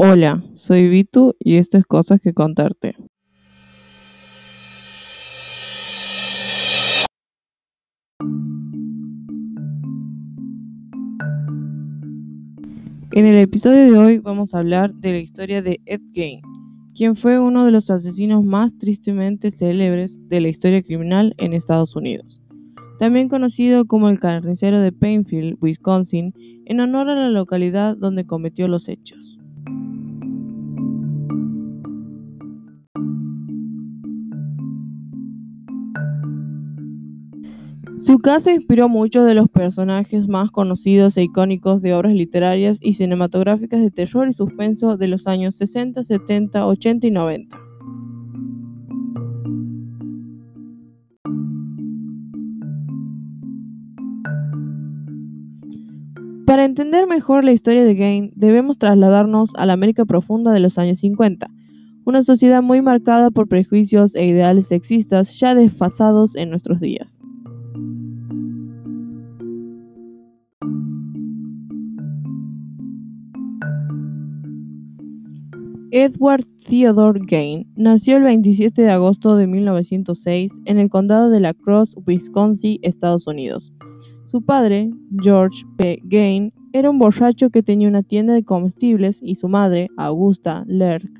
Hola, soy Vitu y esto es Cosas que contarte. En el episodio de hoy vamos a hablar de la historia de Ed Gein, quien fue uno de los asesinos más tristemente célebres de la historia criminal en Estados Unidos. También conocido como el carnicero de Painfield, Wisconsin, en honor a la localidad donde cometió los hechos. Su casa inspiró muchos de los personajes más conocidos e icónicos de obras literarias y cinematográficas de terror y suspenso de los años 60, 70, 80 y 90. Para entender mejor la historia de Gain, debemos trasladarnos a la América profunda de los años 50, una sociedad muy marcada por prejuicios e ideales sexistas ya desfasados en nuestros días. Edward Theodore Gain nació el 27 de agosto de 1906 en el condado de La Crosse, Wisconsin, Estados Unidos. Su padre, George P. Gain, era un borracho que tenía una tienda de comestibles y su madre, Augusta Lerck,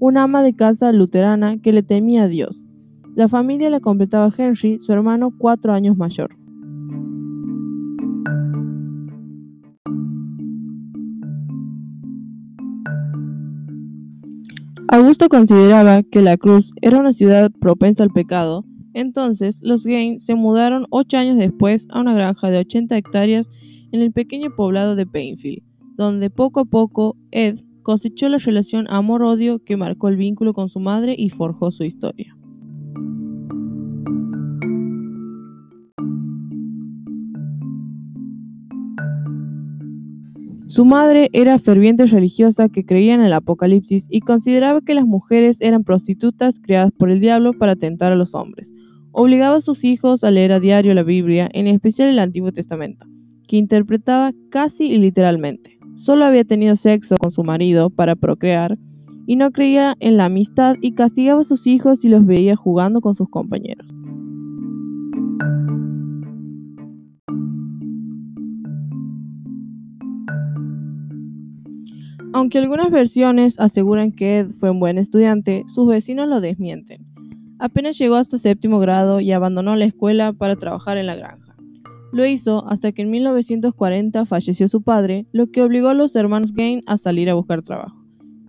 una ama de casa luterana que le temía a Dios. La familia la completaba Henry, su hermano cuatro años mayor. Augusto consideraba que La Cruz era una ciudad propensa al pecado, entonces los Gain se mudaron ocho años después a una granja de 80 hectáreas en el pequeño poblado de Painfield, donde poco a poco Ed cosechó la relación amor-odio que marcó el vínculo con su madre y forjó su historia. Su madre era ferviente religiosa que creía en el apocalipsis y consideraba que las mujeres eran prostitutas creadas por el diablo para tentar a los hombres. Obligaba a sus hijos a leer a diario la Biblia, en especial el Antiguo Testamento, que interpretaba casi literalmente. Solo había tenido sexo con su marido para procrear y no creía en la amistad y castigaba a sus hijos si los veía jugando con sus compañeros. Aunque algunas versiones aseguran que Ed fue un buen estudiante, sus vecinos lo desmienten. Apenas llegó hasta séptimo grado y abandonó la escuela para trabajar en la granja. Lo hizo hasta que en 1940 falleció su padre, lo que obligó a los hermanos Gain a salir a buscar trabajo.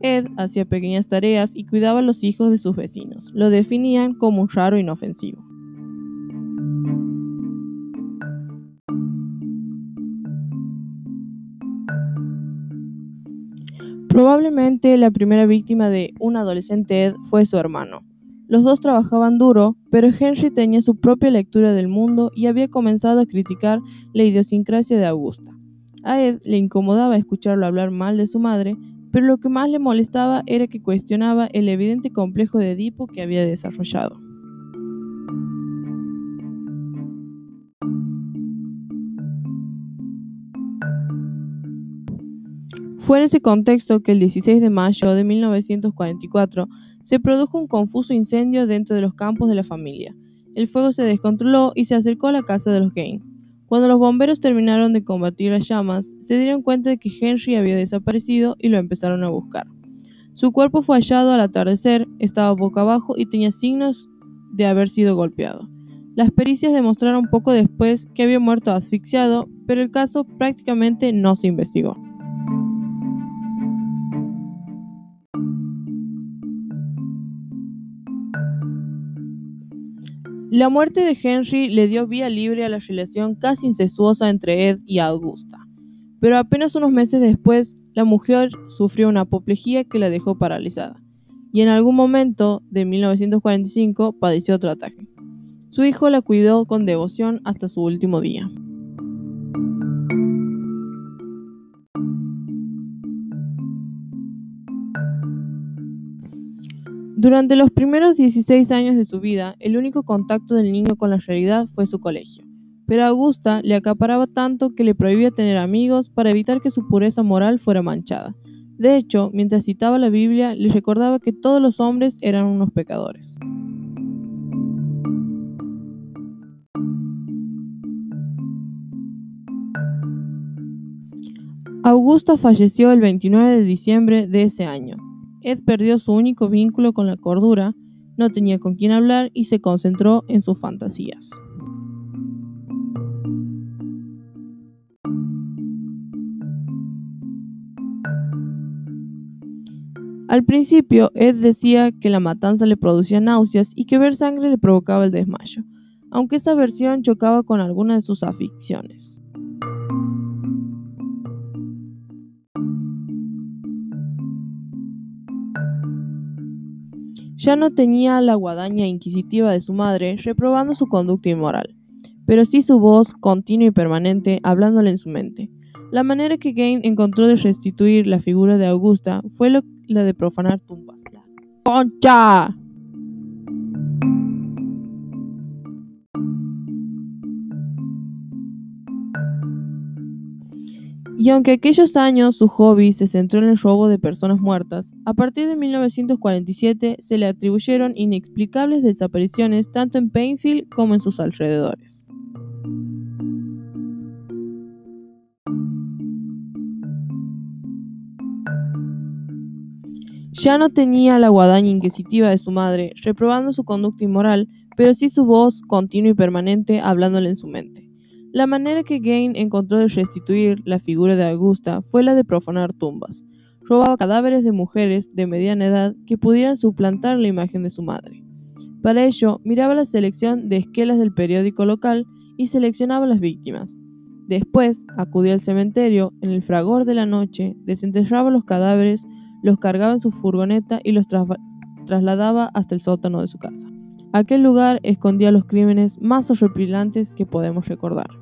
Ed hacía pequeñas tareas y cuidaba a los hijos de sus vecinos. Lo definían como un raro inofensivo. Probablemente la primera víctima de un adolescente Ed fue su hermano. Los dos trabajaban duro, pero Henry tenía su propia lectura del mundo y había comenzado a criticar la idiosincrasia de Augusta. A Ed le incomodaba escucharlo hablar mal de su madre, pero lo que más le molestaba era que cuestionaba el evidente complejo de Edipo que había desarrollado. Fue en ese contexto que el 16 de mayo de 1944 se produjo un confuso incendio dentro de los campos de la familia. El fuego se descontroló y se acercó a la casa de los Gain. Cuando los bomberos terminaron de combatir las llamas, se dieron cuenta de que Henry había desaparecido y lo empezaron a buscar. Su cuerpo fue hallado al atardecer, estaba boca abajo y tenía signos de haber sido golpeado. Las pericias demostraron poco después que había muerto asfixiado, pero el caso prácticamente no se investigó. La muerte de Henry le dio vía libre a la relación casi incestuosa entre Ed y Augusta, pero apenas unos meses después, la mujer sufrió una apoplejía que la dejó paralizada, y en algún momento de 1945 padeció otro ataque. Su hijo la cuidó con devoción hasta su último día. Durante los primeros 16 años de su vida, el único contacto del niño con la realidad fue su colegio. Pero a Augusta le acaparaba tanto que le prohibía tener amigos para evitar que su pureza moral fuera manchada. De hecho, mientras citaba la Biblia, le recordaba que todos los hombres eran unos pecadores. Augusta falleció el 29 de diciembre de ese año. Ed perdió su único vínculo con la cordura, no tenía con quién hablar y se concentró en sus fantasías. Al principio, Ed decía que la matanza le producía náuseas y que ver sangre le provocaba el desmayo, aunque esa versión chocaba con alguna de sus aficiones. Ya no tenía la guadaña inquisitiva de su madre, reprobando su conducta inmoral, pero sí su voz continua y permanente hablándole en su mente. La manera que Gain encontró de restituir la figura de Augusta fue la de profanar tumbas. ¡Concha! Y aunque aquellos años su hobby se centró en el robo de personas muertas, a partir de 1947 se le atribuyeron inexplicables desapariciones tanto en Painfield como en sus alrededores. Ya no tenía la guadaña inquisitiva de su madre, reprobando su conducta inmoral, pero sí su voz continua y permanente hablándole en su mente. La manera que Gain encontró de restituir la figura de Augusta fue la de profanar tumbas. Robaba cadáveres de mujeres de mediana edad que pudieran suplantar la imagen de su madre. Para ello, miraba la selección de esquelas del periódico local y seleccionaba las víctimas. Después, acudía al cementerio en el fragor de la noche, desenterraba los cadáveres, los cargaba en su furgoneta y los trasladaba hasta el sótano de su casa. Aquel lugar escondía los crímenes más horripilantes que podemos recordar.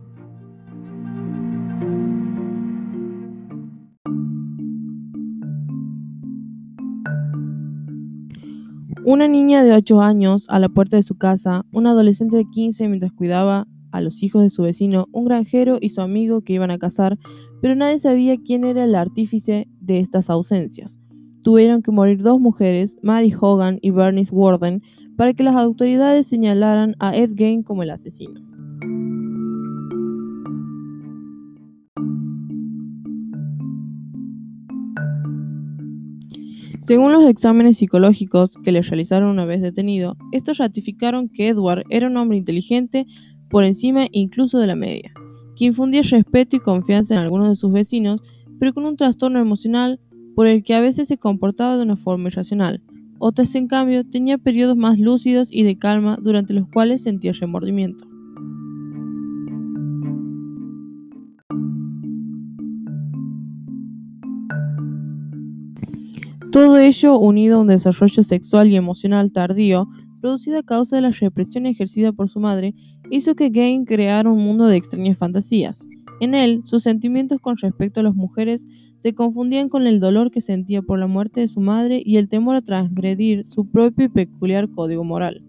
Una niña de 8 años a la puerta de su casa, un adolescente de 15 mientras cuidaba a los hijos de su vecino, un granjero y su amigo que iban a casar, pero nadie sabía quién era el artífice de estas ausencias tuvieron que morir dos mujeres, Mary Hogan y Bernice Warden, para que las autoridades señalaran a Ed Gain como el asesino. Según los exámenes psicológicos que le realizaron una vez detenido, estos ratificaron que Edward era un hombre inteligente por encima incluso de la media, que infundía respeto y confianza en algunos de sus vecinos, pero con un trastorno emocional por el que a veces se comportaba de una forma irracional. Otras, en cambio, tenía periodos más lúcidos y de calma durante los cuales sentía remordimiento. Todo ello, unido a un desarrollo sexual y emocional tardío, producido a causa de la represión ejercida por su madre, hizo que Gain creara un mundo de extrañas fantasías. En él, sus sentimientos con respecto a las mujeres se confundían con el dolor que sentía por la muerte de su madre y el temor a transgredir su propio y peculiar código moral.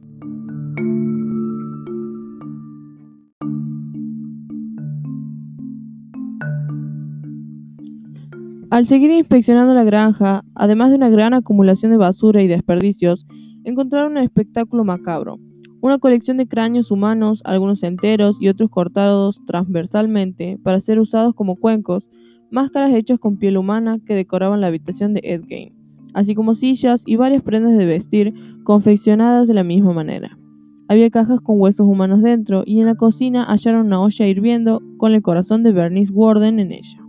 Al seguir inspeccionando la granja, además de una gran acumulación de basura y desperdicios, encontraron un espectáculo macabro, una colección de cráneos humanos, algunos enteros y otros cortados transversalmente para ser usados como cuencos, máscaras hechas con piel humana que decoraban la habitación de Ed así como sillas y varias prendas de vestir confeccionadas de la misma manera. Había cajas con huesos humanos dentro y en la cocina hallaron una olla hirviendo con el corazón de Bernice Warden en ella.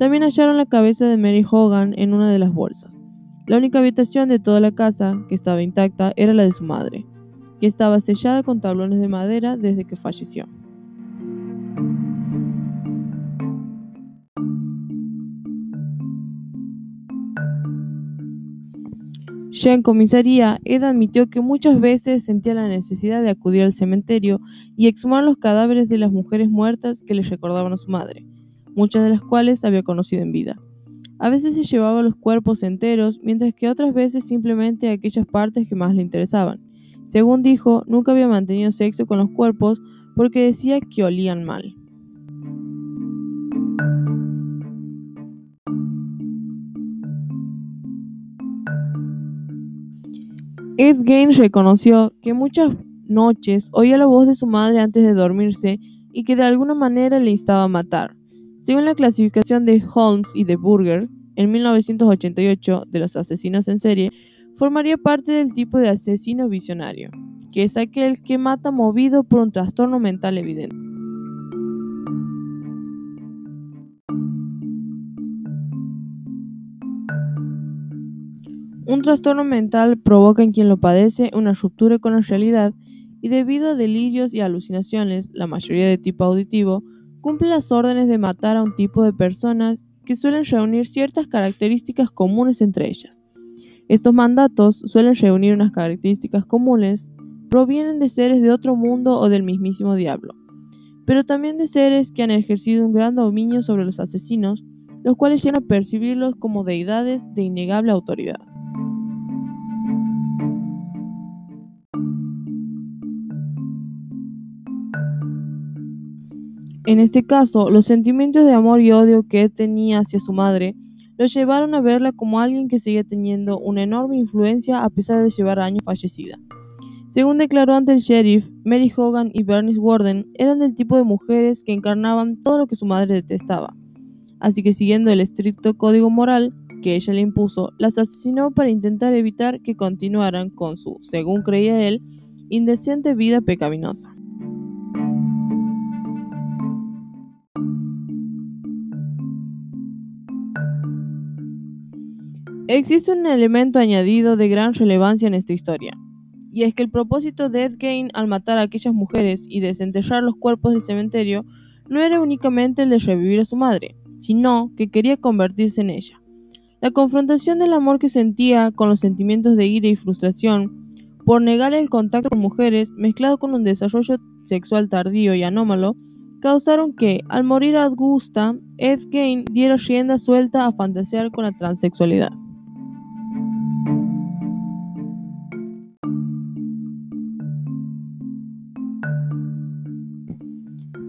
También hallaron la cabeza de Mary Hogan en una de las bolsas. La única habitación de toda la casa que estaba intacta era la de su madre, que estaba sellada con tablones de madera desde que falleció. Ya en comisaría, Ed admitió que muchas veces sentía la necesidad de acudir al cementerio y exhumar los cadáveres de las mujeres muertas que le recordaban a su madre, muchas de las cuales había conocido en vida. A veces se llevaba los cuerpos enteros, mientras que otras veces simplemente aquellas partes que más le interesaban. Según dijo, nunca había mantenido sexo con los cuerpos porque decía que olían mal. Ed Gain reconoció que muchas noches oía la voz de su madre antes de dormirse y que de alguna manera le instaba a matar. Según la clasificación de Holmes y de Burger, en 1988 de los asesinos en serie, formaría parte del tipo de asesino visionario, que es aquel que mata movido por un trastorno mental evidente. Un trastorno mental provoca en quien lo padece una ruptura con la realidad y debido a delirios y alucinaciones, la mayoría de tipo auditivo, cumple las órdenes de matar a un tipo de personas que suelen reunir ciertas características comunes entre ellas. Estos mandatos suelen reunir unas características comunes, provienen de seres de otro mundo o del mismísimo diablo, pero también de seres que han ejercido un gran dominio sobre los asesinos, los cuales llegan a percibirlos como deidades de innegable autoridad. En este caso, los sentimientos de amor y odio que tenía hacia su madre lo llevaron a verla como alguien que seguía teniendo una enorme influencia a pesar de llevar años fallecida. Según declaró ante el sheriff, Mary Hogan y Bernice Warden eran del tipo de mujeres que encarnaban todo lo que su madre detestaba. Así que siguiendo el estricto código moral que ella le impuso, las asesinó para intentar evitar que continuaran con su, según creía él, indecente vida pecaminosa. Existe un elemento añadido de gran relevancia en esta historia, y es que el propósito de Ed Gein al matar a aquellas mujeres y desenterrar los cuerpos del cementerio no era únicamente el de revivir a su madre, sino que quería convertirse en ella. La confrontación del amor que sentía con los sentimientos de ira y frustración por negar el contacto con mujeres, mezclado con un desarrollo sexual tardío y anómalo, causaron que, al morir Augusta, Ed Gein diera rienda suelta a fantasear con la transexualidad.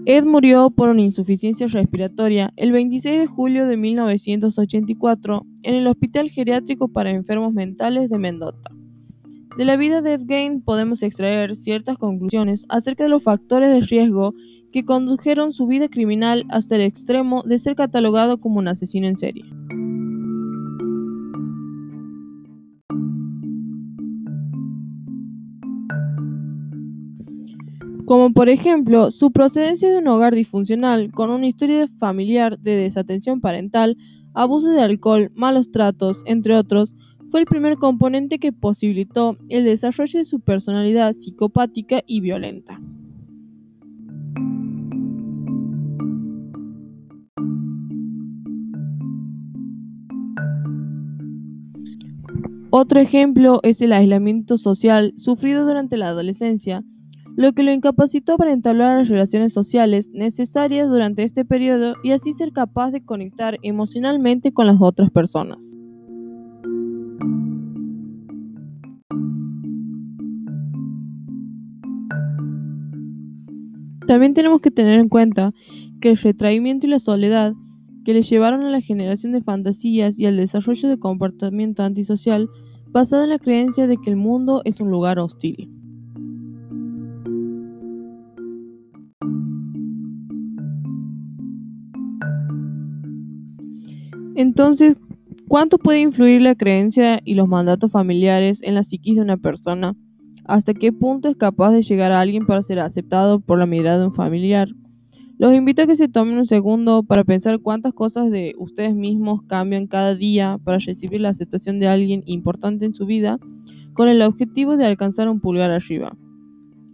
Ed murió por una insuficiencia respiratoria el 26 de julio de 1984 en el Hospital Geriátrico para Enfermos Mentales de Mendota. De la vida de Ed Gein podemos extraer ciertas conclusiones acerca de los factores de riesgo que condujeron su vida criminal hasta el extremo de ser catalogado como un asesino en serie. Como por ejemplo su procedencia de un hogar disfuncional con una historia familiar de desatención parental, abuso de alcohol, malos tratos, entre otros, fue el primer componente que posibilitó el desarrollo de su personalidad psicopática y violenta. Otro ejemplo es el aislamiento social sufrido durante la adolescencia, lo que lo incapacitó para entablar las relaciones sociales necesarias durante este periodo y así ser capaz de conectar emocionalmente con las otras personas. También tenemos que tener en cuenta que el retraimiento y la soledad que le llevaron a la generación de fantasías y al desarrollo de comportamiento antisocial basado en la creencia de que el mundo es un lugar hostil. Entonces, ¿cuánto puede influir la creencia y los mandatos familiares en la psiquis de una persona? ¿Hasta qué punto es capaz de llegar a alguien para ser aceptado por la mirada de un familiar? Los invito a que se tomen un segundo para pensar cuántas cosas de ustedes mismos cambian cada día para recibir la aceptación de alguien importante en su vida con el objetivo de alcanzar un pulgar arriba.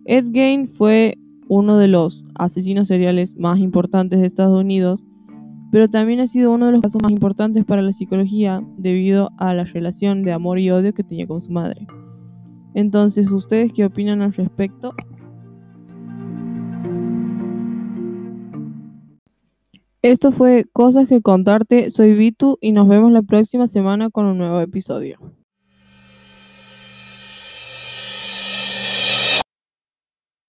Ed Gein fue uno de los asesinos seriales más importantes de Estados Unidos pero también ha sido uno de los casos más importantes para la psicología debido a la relación de amor y odio que tenía con su madre. Entonces, ¿ustedes qué opinan al respecto? Esto fue Cosas que contarte, soy Vitu y nos vemos la próxima semana con un nuevo episodio.